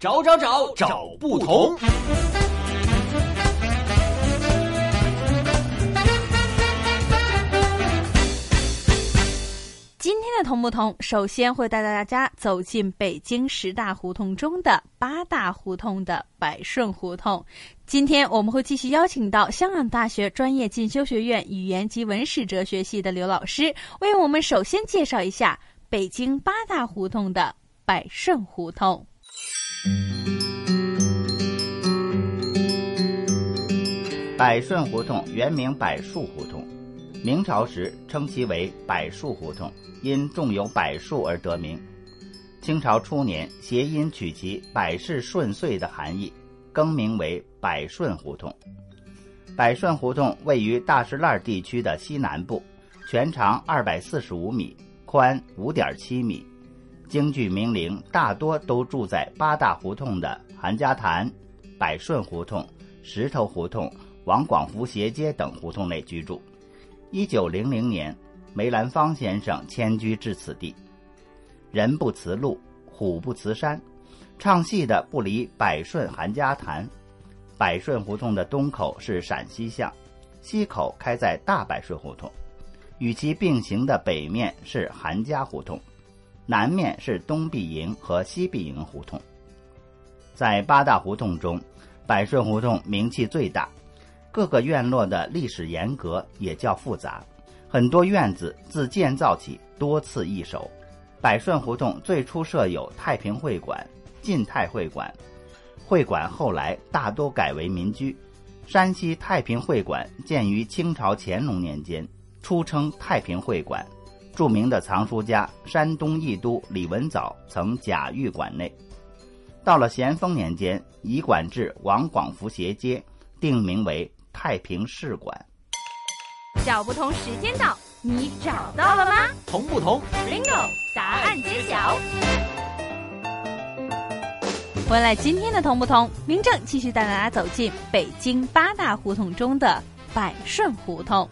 找找找找不同。今天的同不同，首先会带大家走进北京十大胡同中的八大胡同的百顺胡同。今天我们会继续邀请到香港大学专业进修学院语言及文史哲学系的刘老师，为我们首先介绍一下北京八大胡同的百顺胡同。百顺胡同原名百树胡同，明朝时称其为百树胡同，因种有柏树而得名。清朝初年，谐音取其百事顺遂的含义，更名为百顺胡同。百顺胡同位于大石栏地区的西南部，全长二百四十五米，宽五点七米。京剧名伶大多都住在八大胡同的韩家潭、百顺胡同、石头胡同。王广福斜街等胡同内居住。一九零零年，梅兰芳先生迁居至此地。人不辞路，虎不辞山，唱戏的不离百顺韩家潭。百顺胡同的东口是陕西巷，西口开在大百顺胡同。与其并行的北面是韩家胡同，南面是东壁营和西壁营胡同。在八大胡同中，百顺胡同名气最大。各个院落的历史沿革也较复杂，很多院子自建造起多次易手。百顺胡同最初设有太平会馆、晋太会馆，会馆后来大多改为民居。山西太平会馆建于清朝乾隆年间，初称太平会馆。著名的藏书家山东义都李文藻曾假寓馆内。到了咸丰年间，移馆至王广福斜街，定名为。太平市馆，小不同时间到，你找到了吗？同不同？Bingo，答案揭晓。回来今天的同不同，明正继续带大家走进北京八大胡同中的百顺胡同。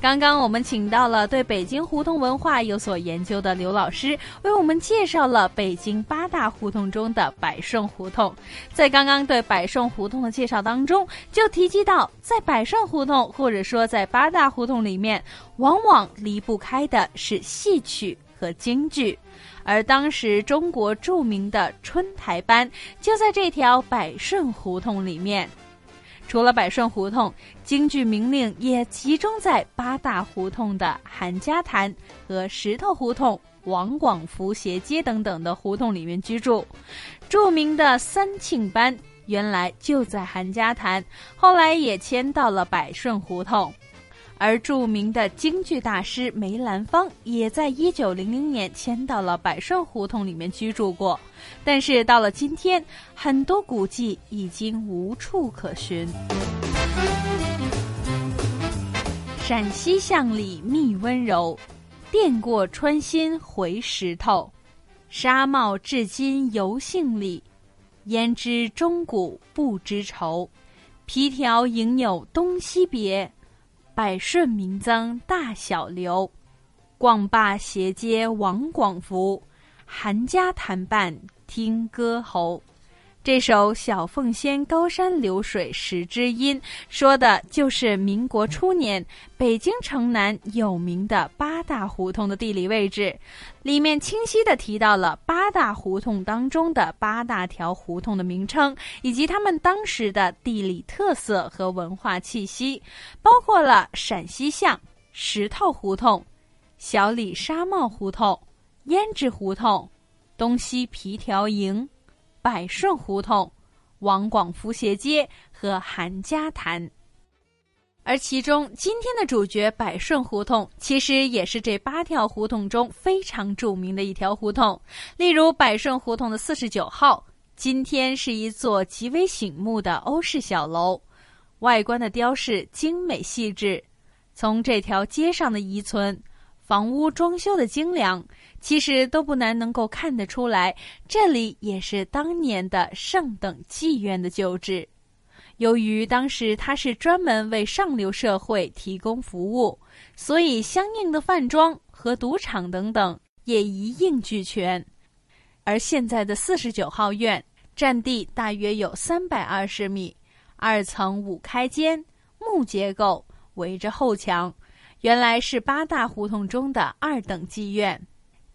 刚刚我们请到了对北京胡同文化有所研究的刘老师，为我们介绍了北京八大胡同中的百顺胡同。在刚刚对百顺胡同的介绍当中，就提及到，在百顺胡同或者说在八大胡同里面，往往离不开的是戏曲和京剧，而当时中国著名的春台班就在这条百顺胡同里面。除了百顺胡同，京剧名伶也集中在八大胡同的韩家潭和石头胡同、王广福斜街等等的胡同里面居住。著名的三庆班原来就在韩家潭，后来也迁到了百顺胡同。而著名的京剧大师梅兰芳也在一九零零年迁到了百顺胡同里面居住过，但是到了今天，很多古迹已经无处可寻。陕西巷里觅温柔，电过穿心回石头。纱帽至今犹姓李，焉知钟鼓不知愁。皮条应有东西别。百顺民增大小流，逛罢斜街王广福，韩家谈伴听歌喉。这首《小凤仙高山流水时知音》说的就是民国初年北京城南有名的八大胡同的地理位置，里面清晰的提到了八大胡同当中的八大条胡同的名称，以及他们当时的地理特色和文化气息，包括了陕西巷、石头胡同、小李纱帽胡同、胭脂胡同、东西皮条营。百顺胡同、王广福斜街和韩家潭，而其中今天的主角百顺胡同，其实也是这八条胡同中非常著名的一条胡同。例如百顺胡同的四十九号，今天是一座极为醒目的欧式小楼，外观的雕饰精美细致。从这条街上的遗存。房屋装修的精良，其实都不难能够看得出来，这里也是当年的上等妓院的旧址。由于当时它是专门为上流社会提供服务，所以相应的饭庄和赌场等等也一应俱全。而现在的四十九号院。占地大约有三百二十米，二层五开间，木结构，围着后墙。原来是八大胡同中的二等妓院。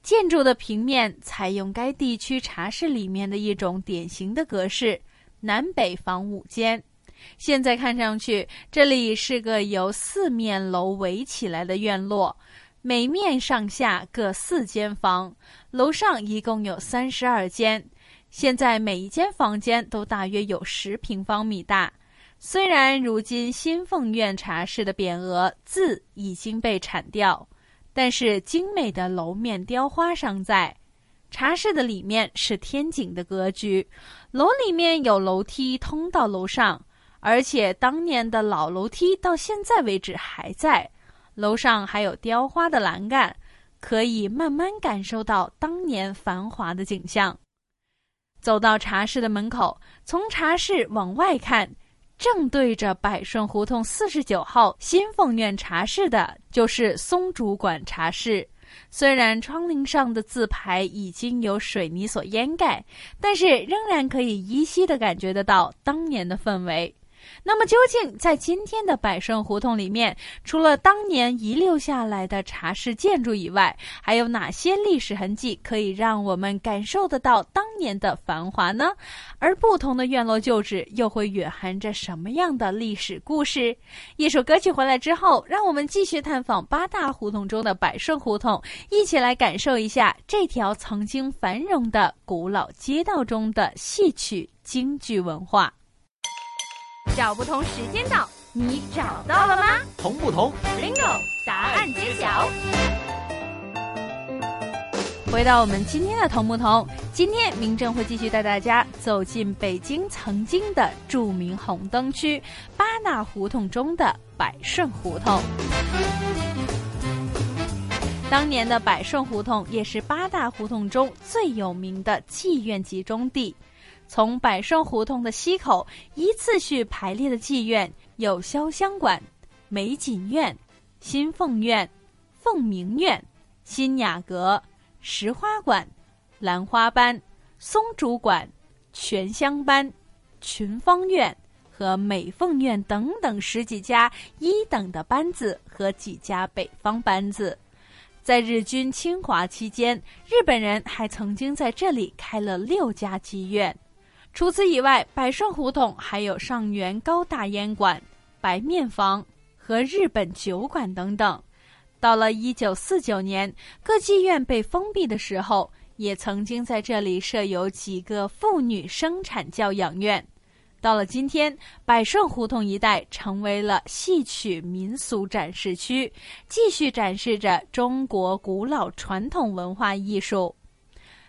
建筑的平面采用该地区茶室里面的一种典型的格式，南北房五间。现在看上去，这里是个由四面楼围起来的院落，每面上下各四间房，楼上一共有三十二间。现在每一间房间都大约有十平方米大。虽然如今新凤院茶室的匾额字已经被铲掉。但是精美的楼面雕花尚在，茶室的里面是天井的格局，楼里面有楼梯通到楼上，而且当年的老楼梯到现在为止还在，楼上还有雕花的栏杆，可以慢慢感受到当年繁华的景象。走到茶室的门口，从茶室往外看。正对着百顺胡同四十九号新凤苑茶室的，就是松竹馆茶室。虽然窗棂上的字牌已经由水泥所掩盖，但是仍然可以依稀的感觉得到当年的氛围。那么，究竟在今天的百顺胡同里面，除了当年遗留下来的茶室建筑以外，还有哪些历史痕迹可以让我们感受得到当年的繁华呢？而不同的院落旧址又会蕴含着什么样的历史故事？一首歌曲回来之后，让我们继续探访八大胡同中的百顺胡同，一起来感受一下这条曾经繁荣的古老街道中的戏曲京剧文化。找不同时间到，你找到了吗？同不同？Bingo！答案揭晓。回到我们今天的同不同，今天民政会继续带大家走进北京曾经的著名红灯区八大胡同中的百顺胡同。当年的百顺胡同也是八大胡同中最有名的妓院集中地。从百顺胡同的西口依次序排列的妓院有潇湘馆、美锦院、新凤院、凤鸣院、新雅阁、石花馆、兰花班、松竹馆、全香班、群芳院和美凤院等等十几家一等的班子和几家北方班子。在日军侵华期间，日本人还曾经在这里开了六家妓院。除此以外，百顺胡同还有上元高大烟馆、白面坊和日本酒馆等等。到了一九四九年，各妓院被封闭的时候，也曾经在这里设有几个妇女生产教养院。到了今天，百顺胡同一带成为了戏曲民俗展示区，继续展示着中国古老传统文化艺术。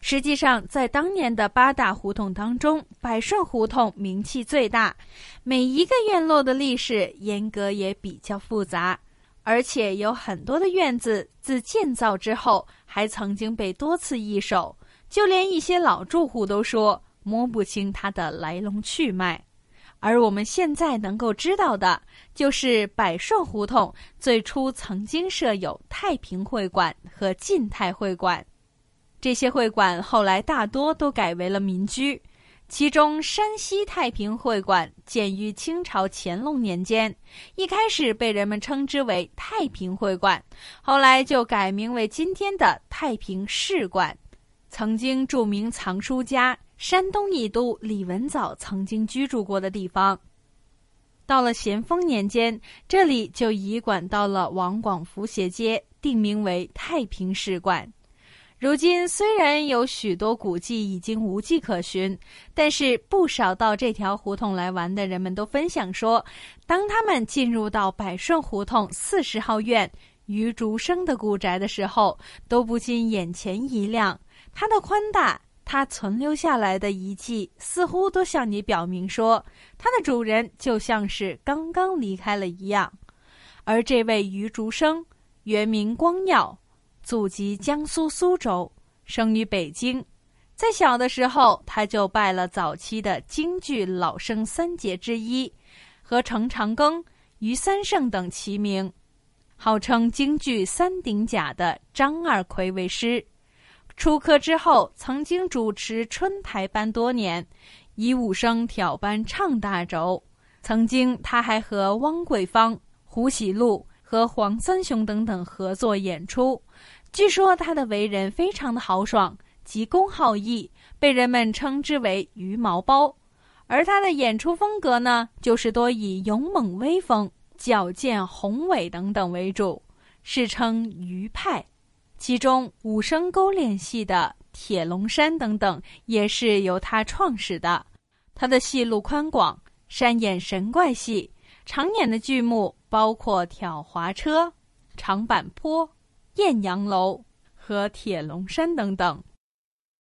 实际上，在当年的八大胡同当中，百顺胡同名气最大。每一个院落的历史严格也比较复杂，而且有很多的院子自建造之后还曾经被多次易手，就连一些老住户都说摸不清它的来龙去脉。而我们现在能够知道的，就是百顺胡同最初曾经设有太平会馆和晋太会馆。这些会馆后来大多都改为了民居，其中山西太平会馆建于清朝乾隆年间，一开始被人们称之为太平会馆，后来就改名为今天的太平市馆。曾经著名藏书家山东义都李文藻曾经居住过的地方。到了咸丰年间，这里就移管到了王广福斜街，定名为太平市馆。如今虽然有许多古迹已经无迹可寻，但是不少到这条胡同来玩的人们都分享说，当他们进入到百顺胡同四十号院余竹生的古宅的时候，都不禁眼前一亮。它的宽大，它存留下来的遗迹，似乎都向你表明说，它的主人就像是刚刚离开了一样。而这位余竹生，原名光耀。祖籍江苏苏州，生于北京。在小的时候，他就拜了早期的京剧老生三杰之一，和程长庚、于三胜等齐名，号称京剧三顶甲的张二奎为师。出科之后，曾经主持春台班多年，以武生挑班唱大轴。曾经，他还和汪桂芳、胡喜禄和黄三雄等等合作演出。据说他的为人非常的豪爽，急公好义，被人们称之为“鱼毛包”。而他的演出风格呢，就是多以勇猛威风、矫健宏伟等等为主，世称“鱼派”。其中武生勾脸戏的《铁笼山》等等，也是由他创始的。他的戏路宽广，擅演神怪戏，常演的剧目包括挑滑车、长坂坡、艳阳楼和铁龙山等等。